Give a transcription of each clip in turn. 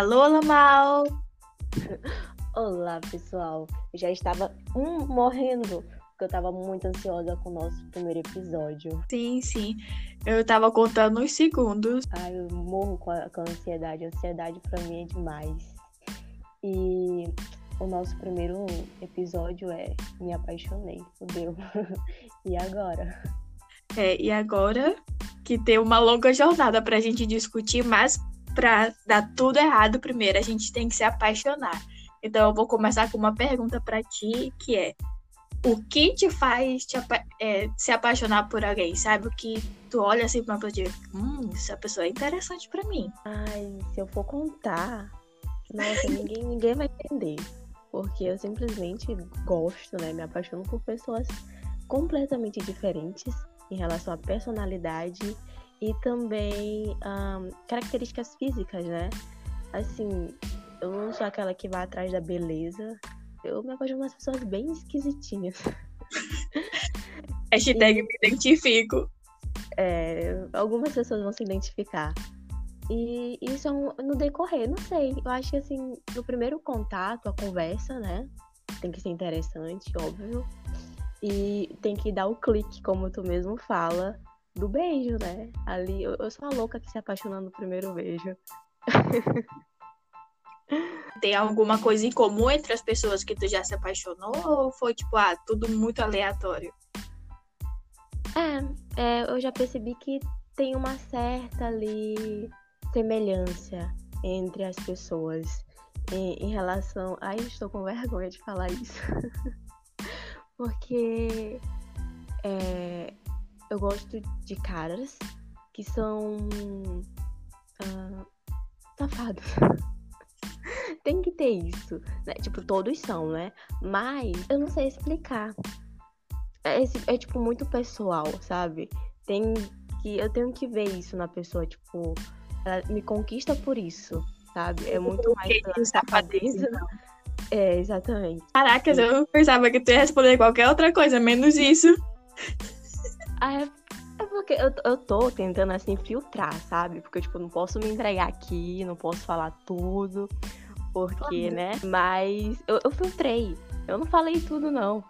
Alô, Lamal! Olá, pessoal. Eu já estava um, morrendo, porque eu estava muito ansiosa com o nosso primeiro episódio. Sim, sim. Eu estava contando os segundos. Ai, eu morro com a, com a ansiedade. A ansiedade para mim é demais. E o nosso primeiro episódio é Me Apaixonei, fudeu. e agora? É, e agora que tem uma longa jornada pra gente discutir, mas pra dar tudo errado primeiro, a gente tem que se apaixonar. Então eu vou começar com uma pergunta para ti, que é o que te faz te apa é, se apaixonar por alguém, sabe? O que tu olha assim pra uma pessoa e diz, hum, essa pessoa é interessante para mim. Ai, se eu for contar, nossa, ninguém, ninguém vai entender. Porque eu simplesmente gosto, né? Me apaixono por pessoas completamente diferentes em relação à personalidade e também um, características físicas, né? Assim, eu não sou aquela que vai atrás da beleza. Eu me apaixono umas pessoas bem esquisitinhas. Hashtag e, me identifico. É, algumas pessoas vão se identificar. E isso é um, no decorrer, não sei. Eu acho que assim, no primeiro contato, a conversa, né? Tem que ser interessante, óbvio. E tem que dar o clique, como tu mesmo fala, do beijo, né? Ali, eu, eu sou a louca que se apaixona no primeiro beijo. Tem alguma coisa em comum entre as pessoas que tu já se apaixonou ou foi tipo, ah, tudo muito aleatório? É, é eu já percebi que tem uma certa ali semelhança entre as pessoas em, em relação. Ai, estou com vergonha de falar isso. Porque é, eu gosto de caras que são uh, safados. Tem que ter isso. Né? Tipo, todos são, né? Mas eu não sei explicar. É, é, tipo muito pessoal, sabe? Tem que. Eu tenho que ver isso na pessoa, tipo, ela me conquista por isso, sabe? É muito mais pela safadeza. É, exatamente. Caracas, eu pensava que tu ia responder qualquer outra coisa, menos isso. É, é porque eu, eu tô tentando, assim, filtrar, sabe? Porque, tipo, não posso me entregar aqui, não posso falar tudo, porque, né? Mas eu, eu filtrei. Eu não falei tudo, não.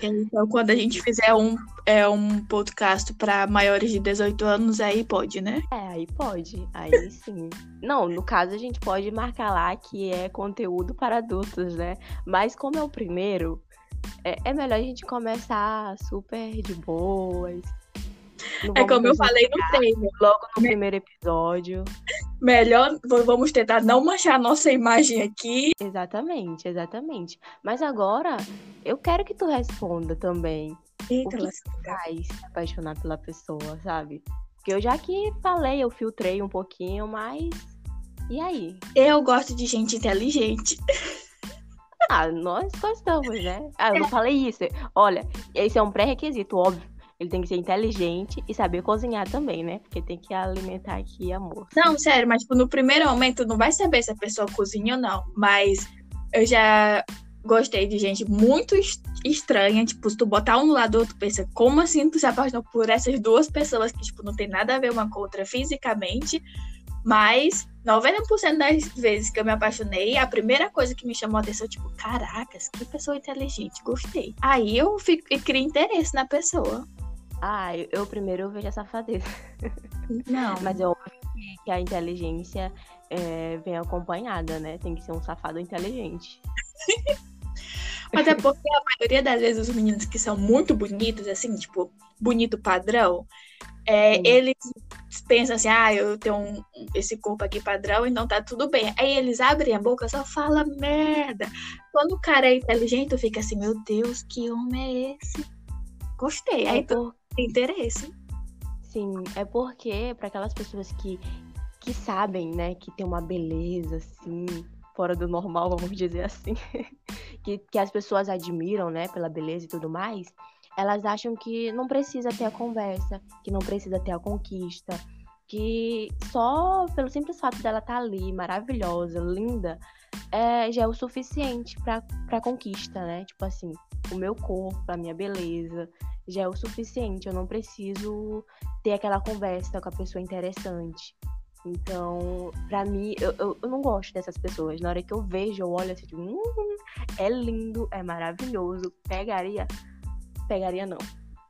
Então, quando a gente fizer um, é, um podcast para maiores de 18 anos, aí pode, né? É, aí pode. Aí sim. Não, no caso, a gente pode marcar lá que é conteúdo para adultos, né? Mas como é o primeiro, é, é melhor a gente começar super de boas. É como eu falei no treino. Logo no primeiro episódio. Melhor, vamos tentar não manchar a nossa imagem aqui. Exatamente, exatamente. Mas agora, eu quero que tu responda também. Eita, o que faz se apaixonar pela pessoa, sabe? Porque eu já que falei, eu filtrei um pouquinho, mas. E aí? Eu gosto de gente inteligente. Ah, nós gostamos, né? Ah, eu não falei isso. Olha, esse é um pré-requisito, óbvio. Ele tem que ser inteligente e saber cozinhar também, né? Porque tem que alimentar aqui amor. Não, sério, mas tipo, no primeiro momento não vai saber se a pessoa cozinha ou não. Mas eu já gostei de gente muito estranha. Tipo, se tu botar um do lado do outro, pensa, como assim tu se apaixonou por essas duas pessoas que, tipo, não tem nada a ver uma com outra fisicamente? Mas 90% das vezes que eu me apaixonei, a primeira coisa que me chamou a atenção, tipo, caracas, que pessoa inteligente, gostei. Aí eu fico, eu crio interesse na pessoa. Ah, eu, eu primeiro eu vejo a safadeza. Não. Mas eu acho que a inteligência é, vem acompanhada, né? Tem que ser um safado inteligente. Até porque a maioria das vezes os meninos que são muito bonitos, assim, tipo, bonito padrão, é, eles pensam assim, ah, eu tenho um, esse corpo aqui padrão, então tá tudo bem. Aí eles abrem a boca só fala merda. Quando o cara é inteligente, fica assim, meu Deus, que homem é esse? Gostei. Aí é tu tem interesse. Sim, é porque para aquelas pessoas que, que sabem, né, que tem uma beleza assim, fora do normal, vamos dizer assim, que, que as pessoas admiram, né, pela beleza e tudo mais, elas acham que não precisa ter a conversa, que não precisa ter a conquista, que só pelo simples fato dela estar tá ali, maravilhosa, linda, é, já é o suficiente para pra conquista, né? Tipo assim, o meu corpo, a minha beleza, já é o suficiente. Eu não preciso ter aquela conversa com a pessoa interessante. Então, pra mim, eu, eu, eu, não gosto dessas pessoas. Na hora que eu vejo, eu olho assim, tipo, hum, é lindo, é maravilhoso, pegaria. Pegaria não.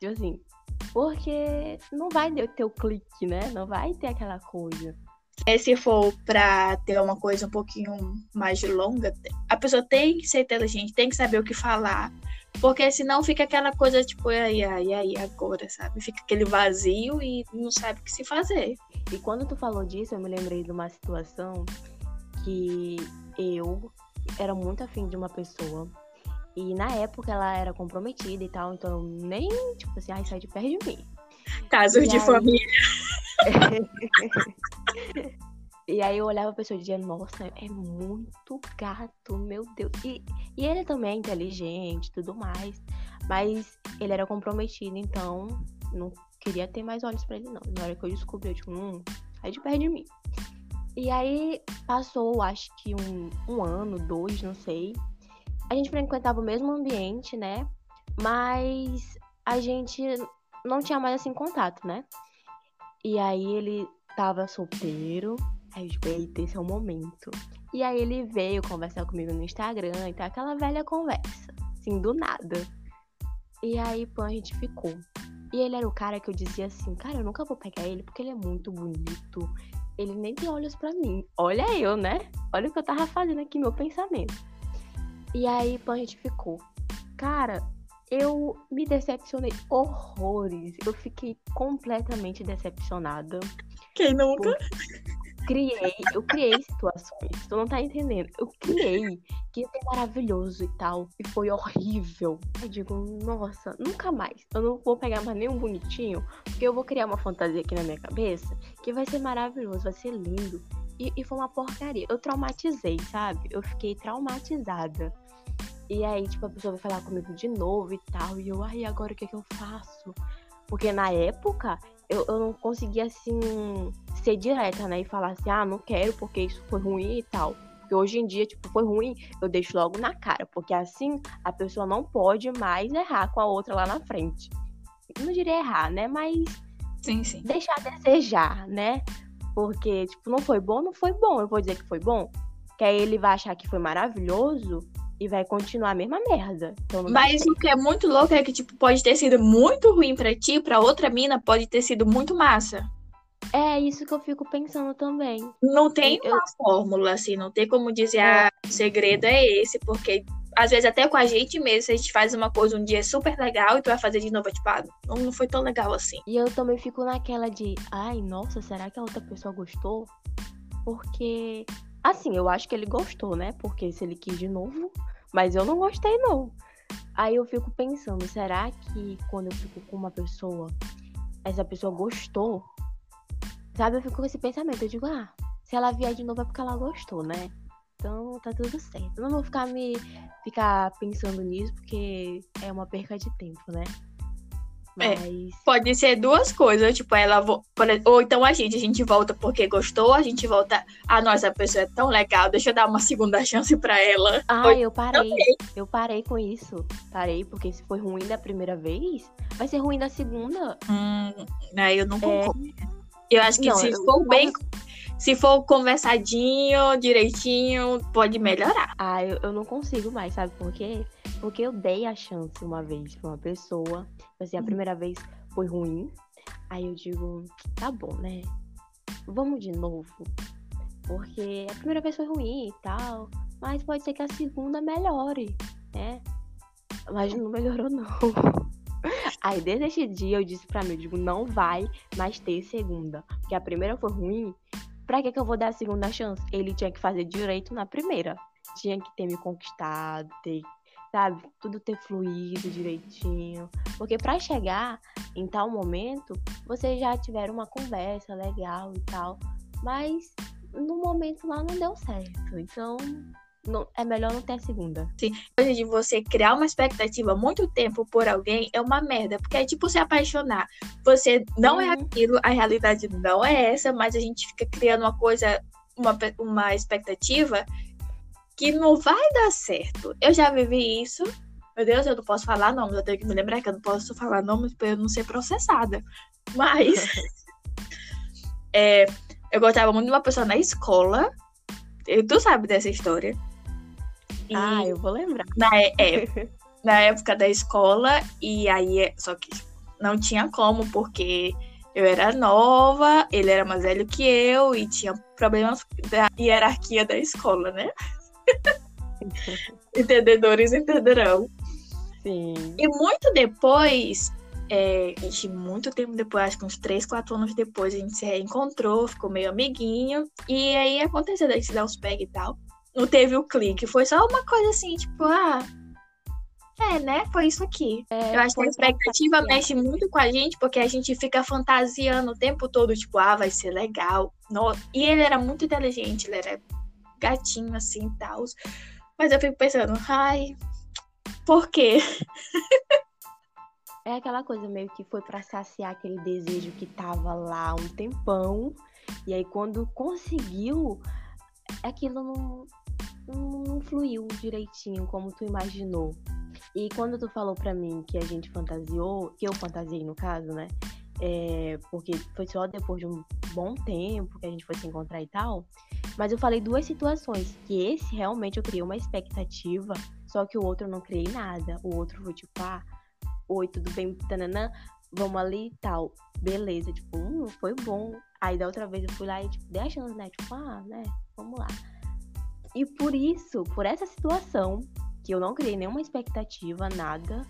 Tipo assim, porque não vai ter o clique, né? Não vai ter aquela coisa. É, se for para ter uma coisa um pouquinho mais longa, a pessoa tem que ser inteligente, tem que saber o que falar. Porque senão fica aquela coisa tipo, ai, ai, ai, agora, sabe? Fica aquele vazio e não sabe o que se fazer. E quando tu falou disso, eu me lembrei de uma situação que eu era muito afim de uma pessoa. E na época ela era comprometida e tal, então nem, tipo assim, ai, sai de perto de mim. Casos e de aí... família. e aí eu olhava a pessoa e dizia, nossa, é muito gato, meu Deus. E, e ele também é inteligente tudo mais. Mas ele era comprometido, então não queria ter mais olhos para ele, não. Na hora que eu descobri, eu tipo, hum, sai de perto de mim. E aí passou, acho que um, um ano, dois, não sei. A gente frequentava o mesmo ambiente, né? Mas a gente não tinha mais assim contato, né? E aí ele tava solteiro. Aí eu tipo, eita, esse é o momento. E aí ele veio conversar comigo no Instagram e tal, aquela velha conversa, assim, do nada. E aí, pô, a gente ficou. E ele era o cara que eu dizia assim, cara, eu nunca vou pegar ele porque ele é muito bonito. Ele nem tem olhos para mim. Olha eu, né? Olha o que eu tava fazendo aqui, meu pensamento. E aí, pô, a gente ficou. Cara, eu me decepcionei horrores. Eu fiquei completamente decepcionada. Quem nunca? Criei, eu criei situações, tu não tá entendendo. Eu criei que ia ser maravilhoso e tal, e foi horrível. Eu digo, nossa, nunca mais. Eu não vou pegar mais nenhum bonitinho, porque eu vou criar uma fantasia aqui na minha cabeça que vai ser maravilhoso, vai ser lindo. E, e foi uma porcaria. Eu traumatizei, sabe? Eu fiquei traumatizada. E aí, tipo, a pessoa vai falar comigo de novo e tal. E eu, ai, agora o que, é que eu faço? Porque na época eu, eu não conseguia, assim, ser direta, né? E falar assim, ah, não quero porque isso foi ruim e tal. Porque hoje em dia, tipo, foi ruim, eu deixo logo na cara. Porque assim a pessoa não pode mais errar com a outra lá na frente. Não diria errar, né? Mas. Sim, sim. Deixar desejar, né? Porque, tipo, não foi bom, não foi bom. Eu vou dizer que foi bom. Que aí ele vai achar que foi maravilhoso e vai continuar a mesma merda. Então Mas o que é muito louco é que, tipo, pode ter sido muito ruim para ti, para outra mina pode ter sido muito massa. É isso que eu fico pensando também. Não tem eu... uma fórmula, assim, não tem como dizer, é. ah, o segredo é esse, porque às vezes até com a gente mesmo, se a gente faz uma coisa um dia super legal e tu vai fazer de novo, tipo, ah, não, não foi tão legal assim. E eu também fico naquela de, ai, nossa, será que a outra pessoa gostou? Porque Assim, eu acho que ele gostou, né? Porque se ele quis de novo, mas eu não gostei, não. Aí eu fico pensando, será que quando eu fico com uma pessoa, essa pessoa gostou? Sabe, eu fico com esse pensamento. Eu digo, ah, se ela vier de novo é porque ela gostou, né? Então tá tudo certo. Eu não vou ficar me ficar pensando nisso, porque é uma perca de tempo, né? É, Mas... É, pode ser duas coisas, tipo, ela vo... ou então a gente, a gente volta porque gostou, a gente volta, ah, nossa, a pessoa é tão legal, deixa eu dar uma segunda chance para ela. Ah, eu parei. Eu parei com isso. Parei porque se foi ruim da primeira vez, vai ser ruim da segunda. Hum, aí eu não é. concordo. É... Eu acho que não, se eu... for bem se for conversadinho, direitinho, pode melhorar. Ah, eu, eu não consigo mais, sabe por quê? Porque eu dei a chance uma vez pra uma pessoa. Assim, a uhum. primeira vez foi ruim. Aí eu digo, tá bom, né? Vamos de novo. Porque a primeira vez foi ruim e tal. Mas pode ser que a segunda melhore, né? Mas não melhorou, não. Aí desde esse dia eu disse pra mim, eu digo, não vai mais ter segunda. Porque a primeira foi ruim, Pra que, que eu vou dar a segunda chance? Ele tinha que fazer direito na primeira. Tinha que ter me conquistado, ter, sabe, tudo ter fluído direitinho. Porque para chegar em tal momento, vocês já tiveram uma conversa legal e tal. Mas no momento lá não deu certo. Então, não, é melhor não ter a segunda. Sim. Coisa de você criar uma expectativa muito tempo por alguém é uma merda. Porque é tipo se apaixonar. Você não é uhum. é aquilo, a realidade não é essa, mas a gente fica criando uma coisa, uma, uma expectativa que não vai dar certo. Eu já vivi isso. Meu Deus, eu não posso falar nomes, eu tenho que me lembrar que eu não posso falar nomes para eu não ser processada. Mas. é, Eu gostava muito de uma pessoa na escola. Tu sabe dessa história. E ah, eu vou lembrar. Na, é, na época da escola, e aí, só que não tinha como, porque eu era nova, ele era mais velho que eu e tinha problemas da hierarquia da escola, né? Entendedores entenderão. Sim. E muito depois, é, muito tempo depois, acho que uns 3, 4 anos depois, a gente se reencontrou, ficou meio amiguinho. E aí aconteceu da gente dar os peg e tal. Não teve o clique, foi só uma coisa assim, tipo, ah, é, né? Foi isso aqui. É, eu acho que a expectativa mexe muito com a gente, porque a gente fica fantasiando o tempo todo, tipo, ah, vai ser legal. E ele era muito inteligente, ele era gatinho assim e tal. Mas eu fico pensando, ai, por quê? É aquela coisa meio que foi para saciar aquele desejo que tava lá um tempão. E aí quando conseguiu, aquilo não, não fluiu direitinho como tu imaginou. E quando tu falou pra mim que a gente fantasiou, que eu fantasiei no caso, né? É, porque foi só depois de um bom tempo que a gente foi se encontrar e tal. Mas eu falei duas situações, que esse realmente eu criei uma expectativa, só que o outro eu não criei nada. O outro foi tipo, ah, oi, tudo bem, tananã, vamos ali e tal. Beleza, tipo, hum, foi bom. Aí da outra vez eu fui lá e, tipo, dei a chance, né? Tipo, ah, né, vamos lá. E por isso, por essa situação, que eu não criei nenhuma expectativa, nada,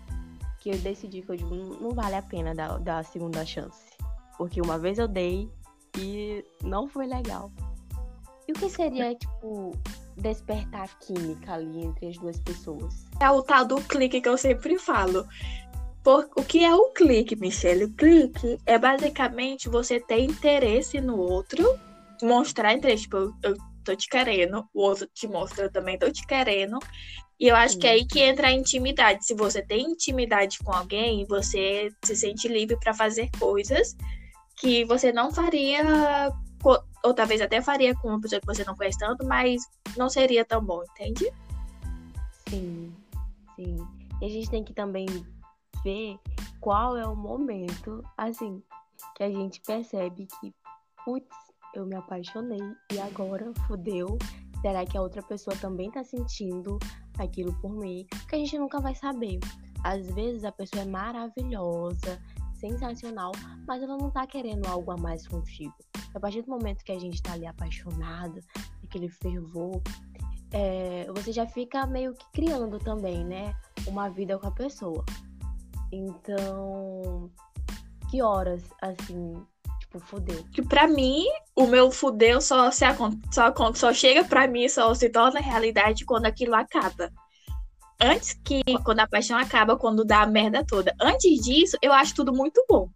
que eu decidi que eu digo, não vale a pena dar, dar a segunda chance. Porque uma vez eu dei e não foi legal. E o que seria, tipo, despertar química ali entre as duas pessoas? É o tal do clique que eu sempre falo. Por, o que é o clique, Michelle? O clique é basicamente você ter interesse no outro, mostrar interesse. Tipo, eu, eu tô te querendo, o outro te mostra, eu também tô te querendo. E eu acho que é aí que entra a intimidade. Se você tem intimidade com alguém, você se sente livre para fazer coisas que você não faria, ou talvez até faria com uma pessoa que você não conhece tanto, mas não seria tão bom, entende? Sim, sim. E a gente tem que também ver qual é o momento, assim, que a gente percebe que, putz, eu me apaixonei e agora fudeu. Será que a outra pessoa também tá sentindo aquilo por mim, que a gente nunca vai saber. Às vezes a pessoa é maravilhosa, sensacional, mas ela não tá querendo algo a mais contigo. A partir do momento que a gente tá ali apaixonado, aquele fervor, é, você já fica meio que criando também, né? Uma vida com a pessoa. Então, que horas, assim, tipo, fudeu? Que pra mim, o meu fudeu só, se, só, só chega pra mim, só se torna realidade quando aquilo acaba. Antes que, quando a paixão acaba, quando dá a merda toda. Antes disso, eu acho tudo muito bom.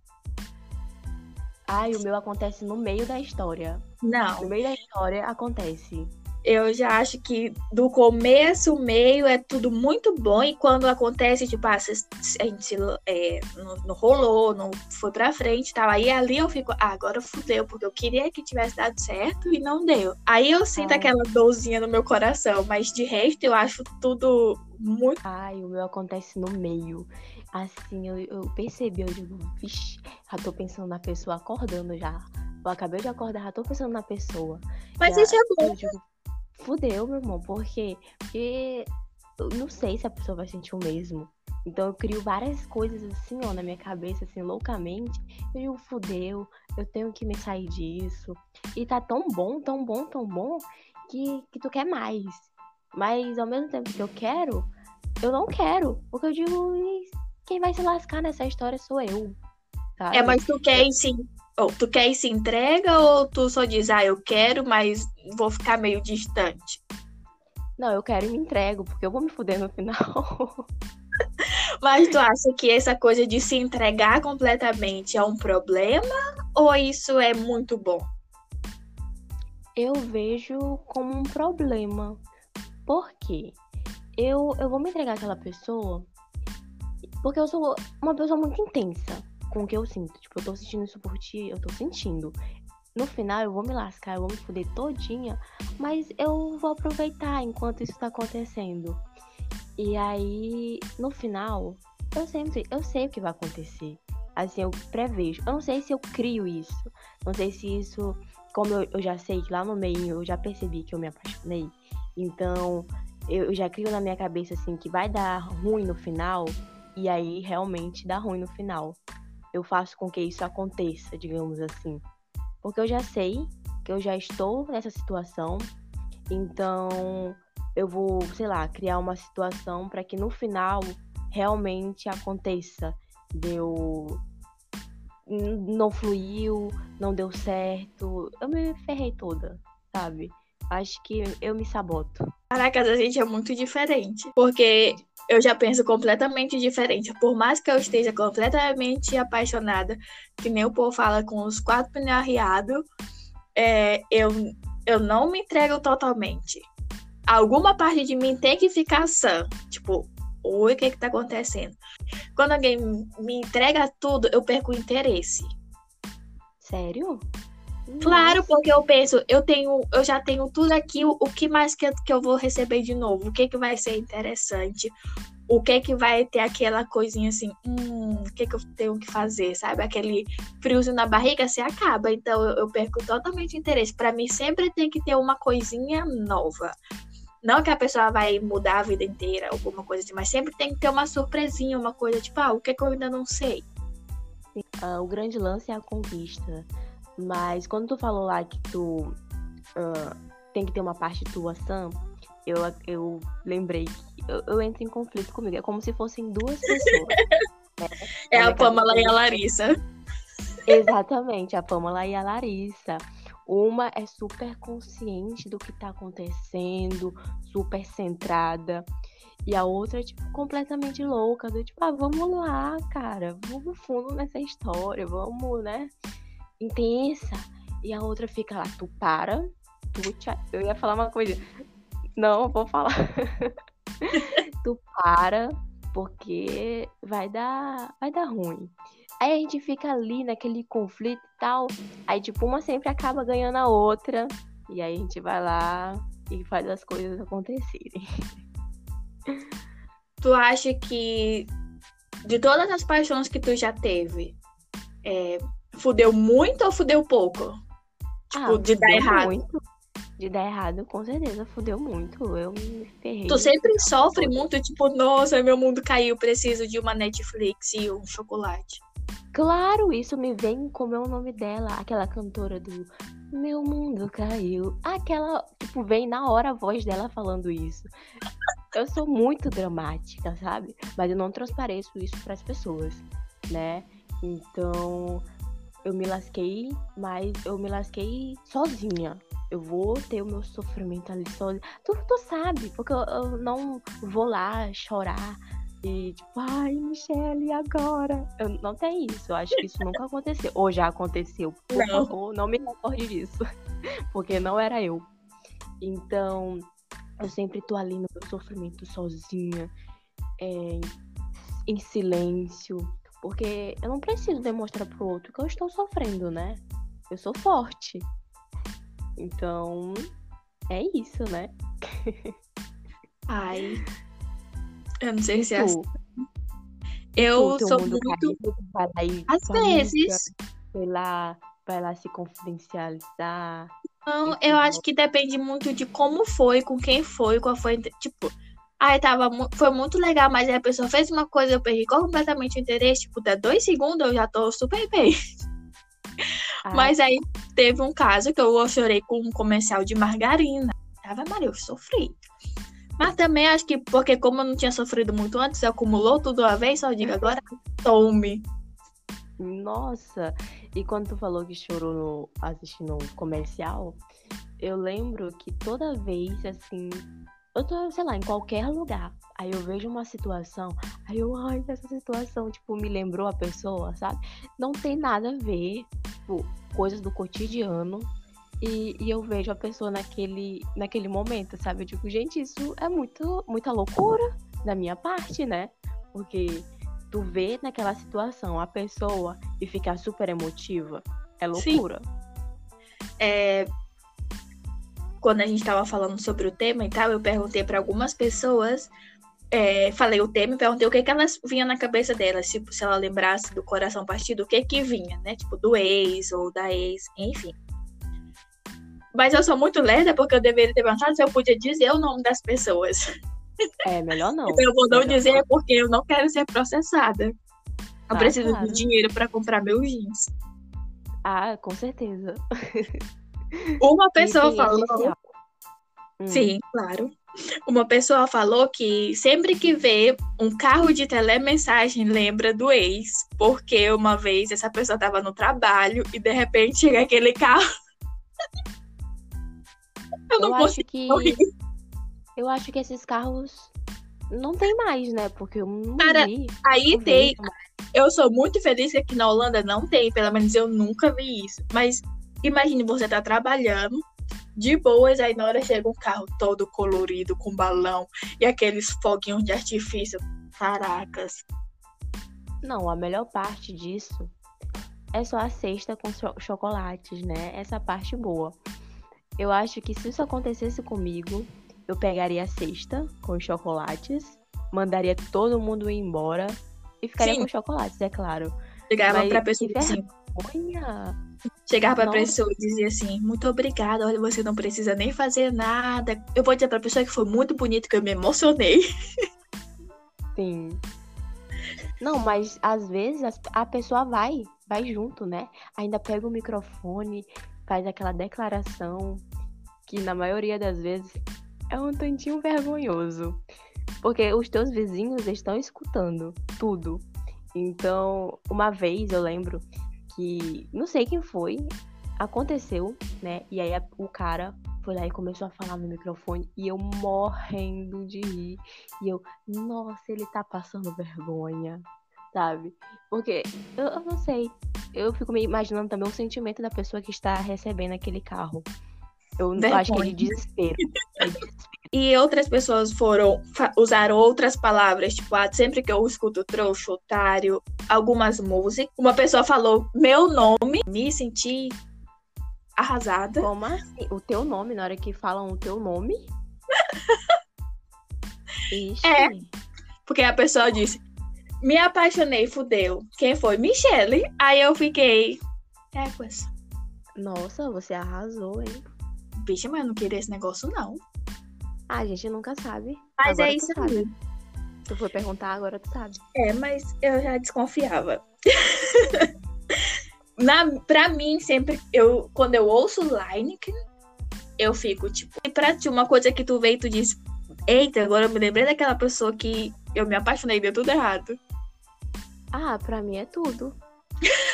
Ai, o meu acontece no meio da história. Não. No meio da história acontece eu já acho que do começo, meio é tudo muito bom e quando acontece, tipo, ah, a gente é, não, não, rolou, não foi pra frente e tal, aí ali eu fico, ah, agora fudeu, porque eu queria que tivesse dado certo e não deu. Aí eu sinto Ai. aquela dorzinha no meu coração, mas de resto eu acho tudo muito. Ai, o meu acontece no meio. Assim, eu, eu percebi, eu digo, vixe, já tô pensando na pessoa acordando já. Eu acabei de acordar, já tô pensando na pessoa. Mas já, isso é bom. Fudeu, meu irmão. Por quê? Porque eu não sei se a pessoa vai sentir o mesmo. Então eu crio várias coisas assim, ó, na minha cabeça, assim, loucamente. Eu digo, fudeu, eu tenho que me sair disso. E tá tão bom, tão bom, tão bom, que, que tu quer mais. Mas ao mesmo tempo que eu quero, eu não quero. Porque eu digo, quem vai se lascar nessa história sou eu. Sabe? É, mas tu quer sim ou tu quer e se entrega ou tu só diz, ah, eu quero, mas vou ficar meio distante? Não, eu quero e me entrego, porque eu vou me fuder no final. mas tu acha que essa coisa de se entregar completamente é um problema ou isso é muito bom? Eu vejo como um problema. Por quê? Eu, eu vou me entregar àquela pessoa porque eu sou uma pessoa muito intensa com o que eu sinto. Tipo, eu tô sentindo isso por ti, eu tô sentindo. No final eu vou me lascar, eu vou me fuder todinha, mas eu vou aproveitar enquanto isso tá acontecendo. E aí, no final, eu sempre, eu sei o que vai acontecer. Assim, eu prevejo. Eu não sei se eu crio isso. Não sei se isso como eu, eu já sei que lá no meio eu já percebi que eu me apaixonei, então eu, eu já crio na minha cabeça assim que vai dar ruim no final, e aí realmente dá ruim no final. Eu faço com que isso aconteça, digamos assim. Porque eu já sei que eu já estou nessa situação, então eu vou, sei lá, criar uma situação para que no final realmente aconteça. Deu. Não fluiu, não deu certo. Eu me ferrei toda, sabe? Acho que eu me saboto. Caraca, a gente é muito diferente. Porque eu já penso completamente diferente. Por mais que eu esteja completamente apaixonada, que nem o povo fala com os quatro pneus arriados, é, eu, eu não me entrego totalmente. Alguma parte de mim tem que ficar sã. Tipo, oi, o que que tá acontecendo? Quando alguém me entrega tudo, eu perco o interesse. Sério? Claro, porque eu penso, eu tenho, eu já tenho tudo aqui, o, o que mais que, que eu vou receber de novo? O que que vai ser interessante? O que que vai ter aquela coisinha assim, hum, o que que eu tenho que fazer, sabe? Aquele friozinho na barriga se acaba, então eu, eu perco totalmente interesse. Para mim sempre tem que ter uma coisinha nova. Não que a pessoa vai mudar a vida inteira, alguma coisa assim, mas sempre tem que ter uma surpresinha, uma coisa tipo, ah, o que, que eu ainda não sei. Uh, o grande lance é a conquista. Mas quando tu falou lá que tu uh, tem que ter uma parte tua, Sam, eu, eu lembrei que eu, eu, entro em conflito comigo. É como se fossem duas pessoas. né? É a Pamela e a Larissa. Exatamente, a Pamela e a Larissa. Uma é super consciente do que tá acontecendo, super centrada. E a outra é, tipo, completamente louca, do tipo, ah, vamos lá, cara, vamos fundo nessa história, vamos, né? Intensa. E a outra fica lá, tu para, tu te... Eu ia falar uma coisa. Não, vou falar. tu para, porque vai dar, vai dar ruim. Aí a gente fica ali naquele conflito e tal. Aí, tipo, uma sempre acaba ganhando a outra. E aí a gente vai lá e faz as coisas acontecerem. Tu acha que de todas as paixões que tu já teve, é, fudeu muito ou fudeu pouco? Tipo, ah, de dar errado. Muito. De dar errado, com certeza, fudeu muito. Eu me ferrei. Tu sempre sofre muito, tipo, nossa, meu mundo caiu, preciso de uma Netflix e um chocolate. Claro, isso me vem como é o nome dela, aquela cantora do Meu Mundo Caiu. Aquela, tipo, vem na hora a voz dela falando isso. Eu sou muito dramática, sabe? Mas eu não transpareço isso para as pessoas, né? Então, eu me lasquei, mas eu me lasquei sozinha. Eu vou ter o meu sofrimento ali sozinha. Tu, tu sabe, porque eu, eu não vou lá chorar e tipo, ai, Michelle, agora? Eu, não tem isso. Eu acho que isso nunca aconteceu. Ou já aconteceu. Por não. favor, não me recorde disso. Porque não era eu. Então, eu sempre tô ali no meu sofrimento sozinha, é, em silêncio. Porque eu não preciso demonstrar pro outro que eu estou sofrendo, né? Eu sou forte. Então, é isso, né? Ai, eu não sei se é assim. Eu sou muito. Caído, Às vezes. Vai lá, vai lá se confidencializar. Não, eu acho que depende muito de como foi, com quem foi, qual foi. Tipo, aí tava, foi muito legal, mas aí a pessoa fez uma coisa, eu perdi completamente o interesse. Tipo, dá dois segundos eu já tô super bem. Ah. Mas aí teve um caso que eu chorei com um comercial de margarina. Tava Maria, eu sofri. Mas também acho que porque como eu não tinha sofrido muito antes, acumulou tudo uma vez, só digo agora, tome. Nossa, e quando tu falou que chorou assistindo um comercial, eu lembro que toda vez, assim, eu tô, sei lá, em qualquer lugar, aí eu vejo uma situação, aí eu, ai, essa situação, tipo, me lembrou a pessoa, sabe? Não tem nada a ver, tipo, coisas do cotidiano, e, e, eu vejo a pessoa naquele, naquele momento, sabe? Eu digo, gente, isso é muito, muita loucura da minha parte, né? Porque tu vê naquela situação a pessoa e ficar super emotiva é loucura. É, quando a gente tava falando sobre o tema e tal, eu perguntei para algumas pessoas, é, falei o tema e perguntei o que que elas vinha na cabeça delas, tipo, se ela lembrasse do coração partido, o que que vinha, né? Tipo, do ex ou da ex, enfim. Mas eu sou muito lerda porque eu deveria ter pensado se eu podia dizer o nome das pessoas. É, melhor não. Então eu vou não Melhor dizer não. porque eu não quero ser processada. Eu Ah, preciso claro. de dinheiro para comprar meus jeans. Ah, com certeza. Uma pessoa Item falou. essencial. Hum, Sim, claro. Uma pessoa falou que sempre que vê um carro de telemensagem lembra do ex, porque uma vez essa pessoa estava no trabalho e de repente chega aquele carro. Eu não Eu acho que rir. eu acho que esses carros não tem mais, né? Porque eu não Cara, vi. Aí não tem. mais. Eu sou muito feliz que aqui na Holanda não tem, pelo menos eu nunca vi isso. Mas imagine você tá trabalhando, de boas, aí na hora chega um carro todo colorido, com balão e aqueles foguinhos de artifício. Caracas. Não, a melhor parte disso é só a cesta com cho- chocolates, né? Essa parte boa. Eu acho que se isso acontecesse comigo, eu pegaria a cesta com os chocolates, mandaria todo mundo ir embora e ficaria Sim. com chocolates, é claro. Chegava Mas pra pessoa que assim, Chegava pra Nossa. pessoa e dizia assim: Muito obrigada, olha, você não precisa nem fazer nada. Eu vou dizer pra pessoa que foi muito bonito, que eu me emocionei. sim. Não, mas às vezes a pessoa vai, vai junto, né? Ainda pega o microfone, faz aquela declaração que na maioria das vezes é um tantinho vergonhoso. Porque os teus vizinhos estão escutando tudo. Então, uma vez eu lembro que, não sei quem foi, aconteceu, né? E aí a- o cara foi lá e começou a falar no microfone e eu morrendo de rir. E eu, nossa, ele tá passando vergonha, sabe? Porque eu, eu não sei. Eu fico me imaginando também o sentimento da pessoa que está recebendo aquele carro. Eu acho que é de desespero. É desespero. E outras pessoas foram usaram outras palavras, tipo, ah, sempre que eu escuto trouxa, otário, algumas músicas. Uma pessoa falou meu nome, me senti arrasada. Como assim? O teu nome, na hora que falam o teu nome? Ixi. É. Porque a pessoa disse, me apaixonei, fudeu. Quem foi? Michele. Aí eu fiquei, éguas. Nossa, você arrasou, hein? Bicha, mas eu não queria esse negócio, não. Ah, a gente nunca sabe. Mas Agora é isso aí. Tu foi perguntar, agora tu sabe. É, mas eu já desconfiava. Na, pra mim, sempre, eu, quando eu ouço Lineker, eu fico, tipo, e pra ti, uma coisa que tu veio e tu diz, eita, agora eu me lembrei daquela pessoa que eu me apaixonei e deu tudo errado. Ah, pra mim é tudo.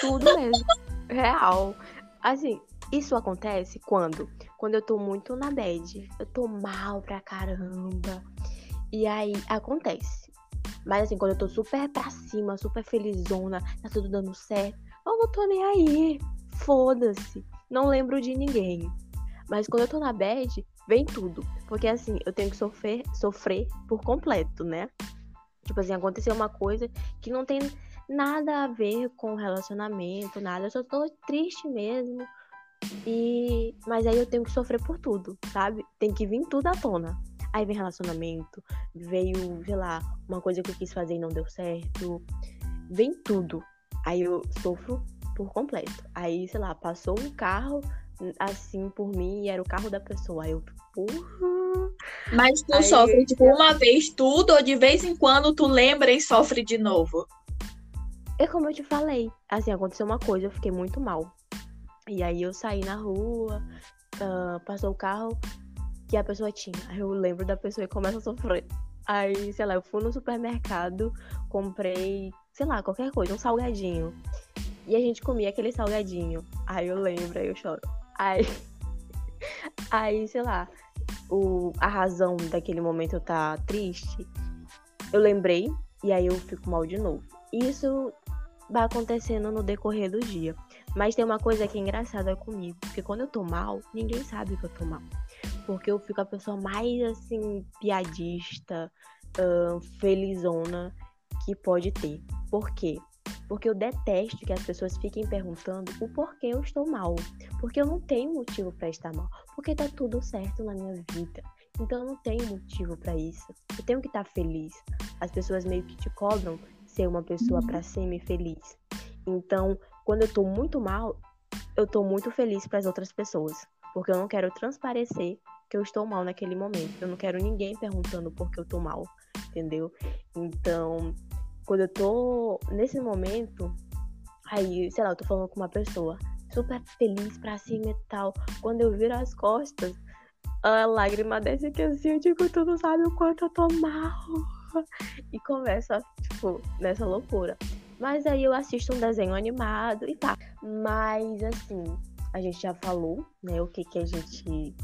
Tudo mesmo. Real. Assim, isso acontece quando? Quando eu tô muito na bad. Eu tô mal pra caramba. E aí acontece. Mas assim, quando eu tô super pra cima, super felizona, tá tudo dando certo, eu não tô nem aí. Foda-se. Não lembro de ninguém. Mas quando eu tô na bad, vem tudo. Porque assim, eu tenho que sofrer, sofrer por completo, né? Tipo assim, aconteceu uma coisa que não tem nada a ver com relacionamento, nada. Eu só tô triste mesmo. E mas aí eu tenho que sofrer por tudo, sabe? Tem que vir tudo à tona. Aí vem relacionamento, veio, sei lá, uma coisa que eu quis fazer e não deu certo. Vem tudo. Aí eu sofro por completo. Aí, sei lá, passou um carro assim por mim e era o carro da pessoa. Aí eu, porra. Mas tu Aí- sofre, tipo, uma vez tudo, ou de vez em quando tu lembra e sofre de novo. É como eu te falei. Assim, aconteceu uma coisa, eu fiquei muito mal. E aí eu saí na rua, ah, passou o carro que a pessoa tinha. Aí eu lembro da pessoa e começo a sofrer. Aí, sei lá, eu fui no supermercado, comprei, sei lá, qualquer coisa, um salgadinho. E a gente comia aquele salgadinho. Aí eu lembro, aí eu choro. Aí, aí sei lá, o, a razão daquele momento tá triste, eu lembrei e aí eu fico mal de novo. Isso vai acontecendo no decorrer do dia. Mas tem uma coisa que é engraçada comigo, porque quando eu tô mal, ninguém sabe que eu tô mal. Porque eu fico a pessoa mais assim, piadista, ahn, felizona que pode ter. Por quê? Porque eu detesto que as pessoas fiquem perguntando o porquê eu estou mal. Porque eu não tenho motivo pra estar mal. Porque tá tudo certo na minha vida. Então eu não tenho motivo pra isso. Eu tenho que estar feliz. As pessoas meio que te cobram ser uma pessoa pra ser feliz. Então, quando eu tô muito mal, eu tô muito feliz para as outras pessoas. Porque eu não quero transparecer que eu estou mal naquele momento. Eu não quero ninguém perguntando por que eu tô mal, entendeu? Então, quando eu tô nesse momento, aí, sei lá, eu tô falando com uma pessoa super feliz pra cima e tal. Quando eu viro as costas, a lágrima desce aqui assim, eu digo, tu não sabe o quanto eu tô mal. E começa, tipo, nessa loucura. Mas aí eu assisto um desenho animado e tá. Mas assim, a gente já falou, né, o que que a gente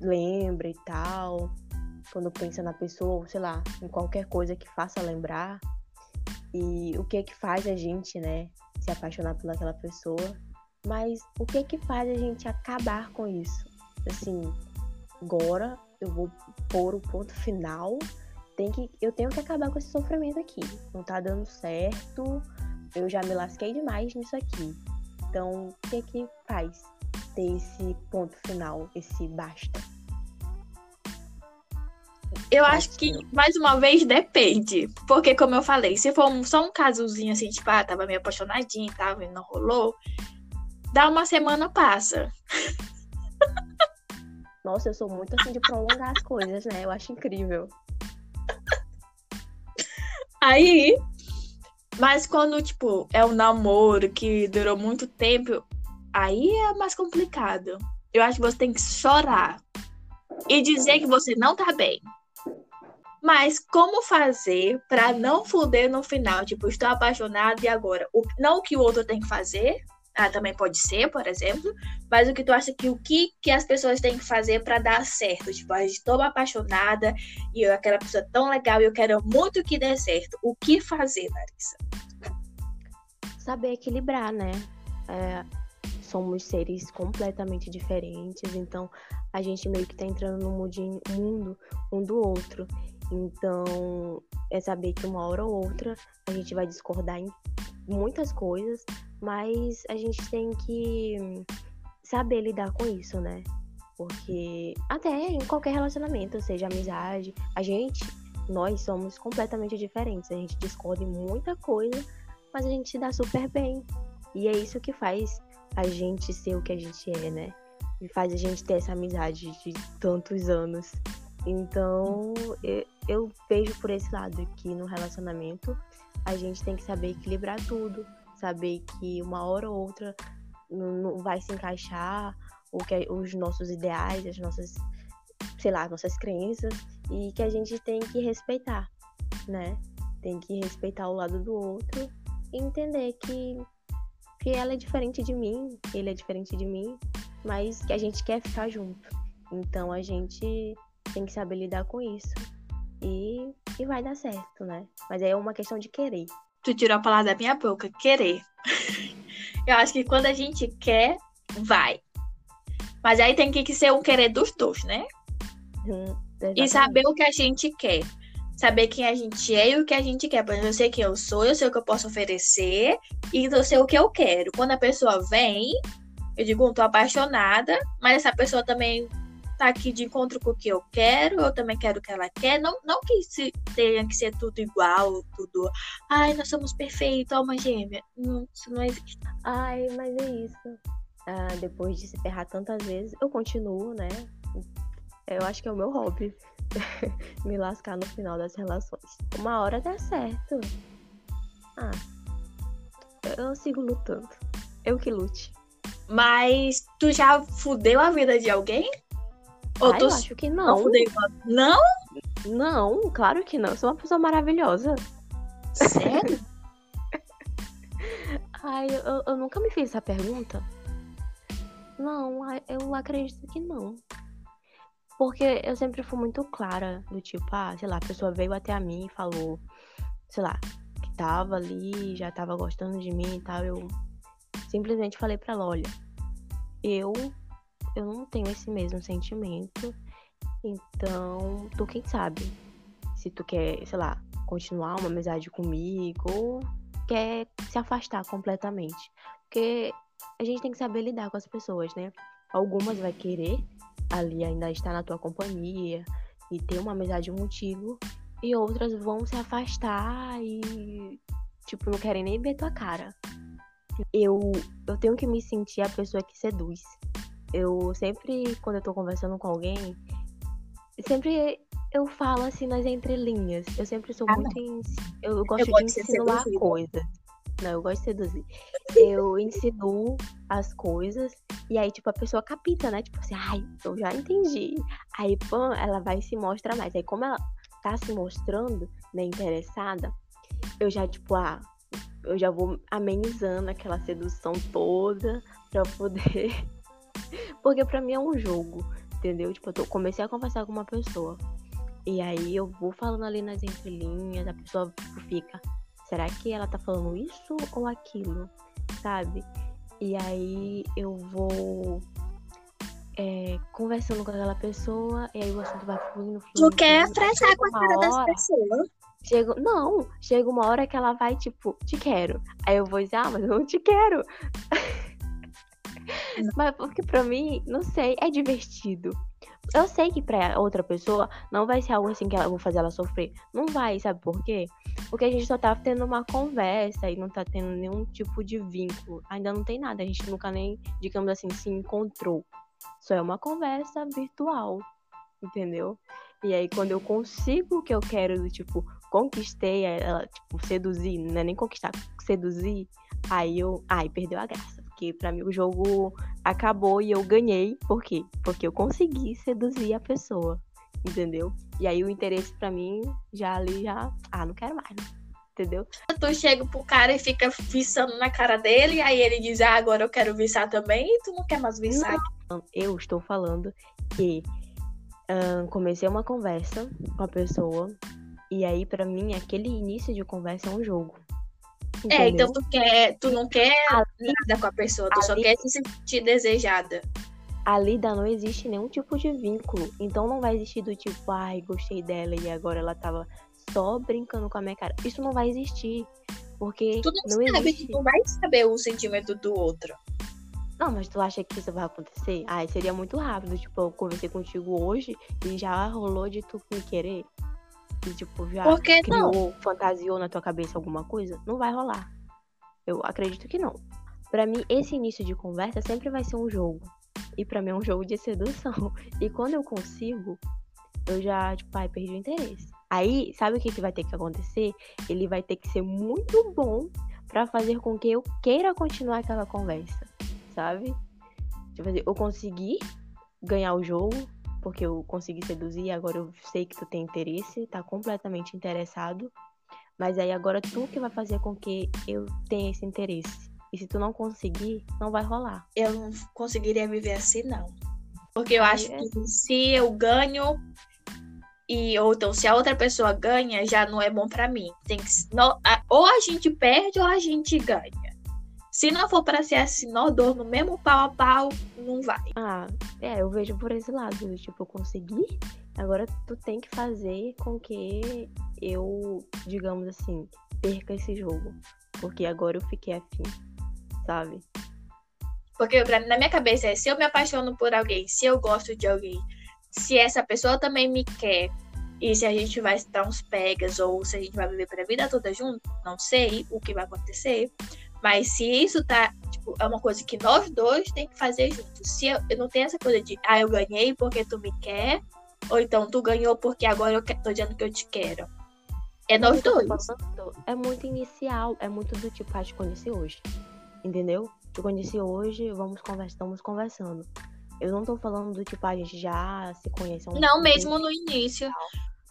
lembra e tal. Quando pensa na pessoa, sei lá, em qualquer coisa que faça lembrar. E o que que faz a gente, né, se apaixonar pelaquela pessoa. Mas o que que faz a gente acabar com isso? Assim, agora eu vou pôr o ponto final. Tem que, eu tenho que acabar com esse sofrimento aqui. Não tá dando certo. Eu já me lasquei demais nisso aqui. Então, o que que faz ter esse ponto final, esse basta? Eu acho que, mais uma vez, depende. Porque, como eu falei, se for só um casozinho assim, tipo, ah, tava meio apaixonadinho, tava e não rolou, dá uma semana, passa. Nossa, eu sou muito assim de prolongar as coisas, né? Eu acho incrível. Aí, mas quando, tipo, é um namoro que durou muito tempo, aí é mais complicado. Eu acho que você tem que chorar e dizer que você não tá bem. Mas como fazer para não fuder no final? Tipo, estou apaixonado e agora? O, não o que o outro tem que fazer, ah, também pode ser, por exemplo, mas o que tu acha que o que, que as pessoas têm que fazer para dar certo? Tipo, a gente estou apaixonada e eu, aquela pessoa tão legal e eu quero muito que dê certo. O que fazer, Larissa? Saber equilibrar, né? É, somos seres completamente diferentes, então a gente meio que tá entrando no mundo um do outro. Então, é saber que uma hora ou outra a gente vai discordar em muitas coisas, mas a gente tem que saber lidar com isso, né? Porque até em qualquer relacionamento, seja amizade, a gente, nós somos completamente diferentes. A gente discorda em muita coisa, mas a gente se dá super bem. E é isso que faz a gente ser o que a gente é, né? E faz a gente ter essa amizade de tantos anos. Então, eu, eu vejo por esse lado que no relacionamento a gente tem que saber equilibrar tudo, saber que uma hora ou outra não vai se encaixar o que os nossos ideais, as nossas, sei lá, nossas crenças e que a gente tem que respeitar, né? Tem que respeitar o lado do outro e entender que que ela é diferente de mim, ele é diferente de mim, mas que a gente quer ficar junto. Então a gente tem que saber lidar com isso. E, e vai dar certo, né? Mas é uma questão de querer. Tu tirou a palavra da minha boca, querer. Eu acho que quando a gente quer, vai. Mas aí tem que ser um querer dos dois, né? Hum, e saber o que a gente quer. Saber quem a gente é e o que a gente quer. Por exemplo, eu sei quem eu sou, eu sei o que eu posso oferecer e eu sei o que eu quero. Quando a pessoa vem, eu digo, tô apaixonada, mas essa pessoa também tá aqui de encontro com o que eu quero, eu também quero o que ela quer. Não, não que se tenha que ser tudo igual, tudo. Ai, nós somos perfeitos, alma gêmea. Não, isso não existe. Ai, mas é isso. Ah, depois de se ferrar tantas vezes, eu continuo, né? Eu acho que é o meu hobby. Me lascar no final das relações. Uma hora dá certo. Ah, eu sigo lutando. Eu que lute. Mas tu já fudeu a vida de alguém? Ah, tu... eu acho que não. Não? Não, claro que não. Eu sou uma pessoa maravilhosa. Sério? Ai, eu, eu nunca me fiz essa pergunta. Não, eu acredito que não. Porque eu sempre fui muito clara, do tipo, ah, sei lá, a pessoa veio até a mim e falou, sei lá, que tava ali, já tava gostando de mim e tal. Eu simplesmente falei pra ela, olha, eu eu não tenho esse mesmo sentimento. Então, tu quem sabe? Se tu quer, sei lá, continuar uma amizade comigo ou quer se afastar completamente. Porque a gente tem que saber lidar com as pessoas, né? Algumas vai querer ali ainda estar na tua companhia e ter uma amizade contigo, e outras vão se afastar e tipo não querem nem ver tua cara. Eu eu tenho que me sentir a pessoa que seduz Eu sempre, quando eu tô conversando com alguém, sempre eu falo assim nas entrelinhas. Eu sempre sou ah, muito. Eu gosto eu de ensinar coisas. Não, eu gosto de seduzir. Eu ensino as coisas e aí, tipo, a pessoa capita, né? Tipo assim, ai, eu já entendi. Aí, pã, ela vai se mostrar mais. Aí, como ela tá se mostrando, né, interessada, eu já, tipo, ah, eu já vou amenizando aquela sedução toda pra poder. Porque pra mim é um jogo, entendeu? Tipo, eu tô, comecei a conversar com uma pessoa. E aí eu vou falando ali nas entrelinhas, a pessoa fica, será que ela tá falando isso ou aquilo? Sabe? E aí eu vou é, conversando com aquela pessoa, e aí o assunto vai fluindo, fluindo. Tu quer frescar com a cara hora, das pessoas? Chega, não, chega uma hora que ela vai, tipo, te quero. Aí eu vou dizer, ah, mas eu não te quero. mas porque pra mim, não sei, é divertido. Eu sei que pra outra pessoa não vai ser algo assim que eu vou fazer ela sofrer. Não vai, sabe por quê? Porque a gente só tá tendo uma conversa e não tá tendo nenhum tipo de vínculo. Ainda não tem nada. A gente nunca nem, digamos assim, se encontrou. Só é uma conversa virtual. Entendeu? E aí, quando eu consigo o que eu quero, do tipo, conquistei ela, tipo, seduzir, não é nem conquistar, seduzir, aí eu. Ai, perdeu a graça. Porque para mim o jogo acabou e eu ganhei. Por quê? Porque eu consegui seduzir a pessoa. Entendeu? E aí o interesse para mim já ali já. Ah, não quero mais, né? Entendeu? Tu chega pro cara e fica viçando na cara dele, aí ele diz, ah, agora eu quero viçar também, e tu não quer mais viçar. Não, eu estou falando que um, comecei uma conversa com a pessoa, e aí para mim aquele início de conversa é um jogo. Entendeu? É, então tu quer, tu não quer ali, nada com a pessoa, tu ali, só quer se sentir desejada. Ali não existe nenhum tipo de vínculo. Então não vai existir do tipo, ai, gostei dela e agora ela tava só brincando com a minha cara. Isso não vai existir. Porque tu não, não sabe, existe. tu não vai saber o sentimento do outro. Não, mas tu acha que isso vai acontecer? Ai, seria muito rápido. Tipo, eu conversei contigo hoje e já rolou de tu me querer que, tipo, já criou, não? fantasiou na tua cabeça alguma coisa, não vai rolar. Eu acredito que não. Para mim, esse início de conversa sempre vai ser um jogo. E para mim é um jogo de sedução. E quando eu consigo, eu já, tipo, ai, perdi o interesse. Aí, sabe o que, que vai ter que acontecer? Ele vai ter que ser muito bom para fazer com que eu queira continuar aquela conversa, sabe? Tipo assim, eu consegui ganhar o jogo, porque eu consegui seduzir, agora eu sei que tu tem interesse, tá completamente interessado. Mas aí agora tu que vai fazer com que eu tenha esse interesse. E se tu não conseguir, não vai rolar. Eu não conseguiria viver assim, não. Porque eu acho é. que se eu ganho e ou então se a outra pessoa ganha, já não é bom para mim. Tem que não, ou a gente perde ou a gente ganha. Se não for para ser assim, nó dor no mesmo pau a pau, não vai. Ah, é, eu vejo por esse lado. Tipo, eu consegui, agora tu tem que fazer com que eu, digamos assim, perca esse jogo. Porque agora eu fiquei afim, sabe? Porque na minha cabeça é, se eu me apaixono por alguém, se eu gosto de alguém, se essa pessoa também me quer, e se a gente vai dar uns pegas, ou se a gente vai viver pra vida toda junto, não sei o que vai acontecer. Mas se isso tá, tipo, é uma coisa que nós dois tem que fazer juntos. Se eu, eu não tenho essa coisa de, ah, eu ganhei porque tu me quer, ou então tu ganhou porque agora eu tô dizendo que eu te quero. É nós dois. É muito inicial, é muito do tipo, ah, te conheci hoje. Entendeu? Te conheci hoje, vamos conversar, estamos conversando. Eu não tô falando do tipo, ah, a gente já se conhece. Um não, mesmo no início.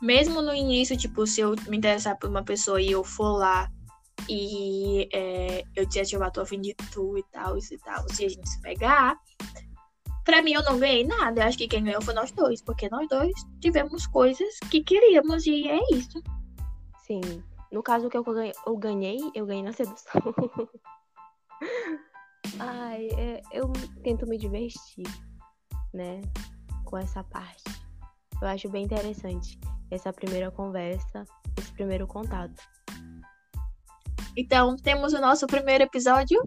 Mesmo no início, tipo, se eu me interessar por uma pessoa e eu for lá e é, eu tinha chamado de tu e tal, e tal. Se a gente se pegar, pra mim eu não ganhei nada. Eu acho que quem ganhou foi nós dois, porque nós dois tivemos coisas que queríamos e é isso. Sim. No caso que eu ganhei, eu ganhei na sedução. Ai, é, eu tento me divertir, né? Com essa parte. Eu acho bem interessante essa primeira conversa, esse primeiro contato. Então, temos o nosso primeiro episódio.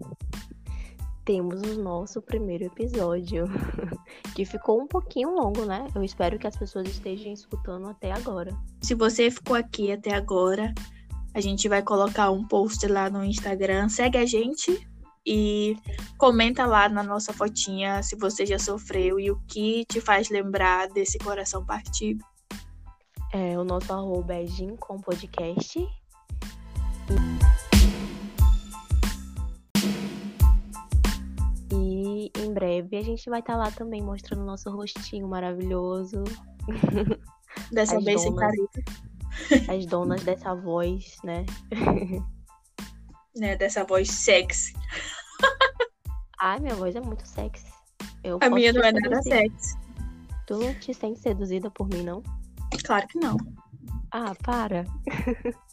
Temos o nosso primeiro episódio, que ficou um pouquinho longo, né? Eu espero que as pessoas estejam escutando até agora. Se você ficou aqui até agora, a gente vai colocar um post lá no Instagram. Segue a gente e comenta lá na nossa fotinha se você já sofreu e o que te faz lembrar desse coração partido. É, o nosso arroba é com Podcast. E em breve a gente vai estar tá lá também mostrando nosso rostinho maravilhoso. Dessa As vez donas, sem careta. As donas dessa voz, né? né? Dessa voz sexy. Ai, minha voz é muito sexy. Eu a minha não é nada sexy. Tu não te sente seduzida por mim, não? Claro que não. Ah, para.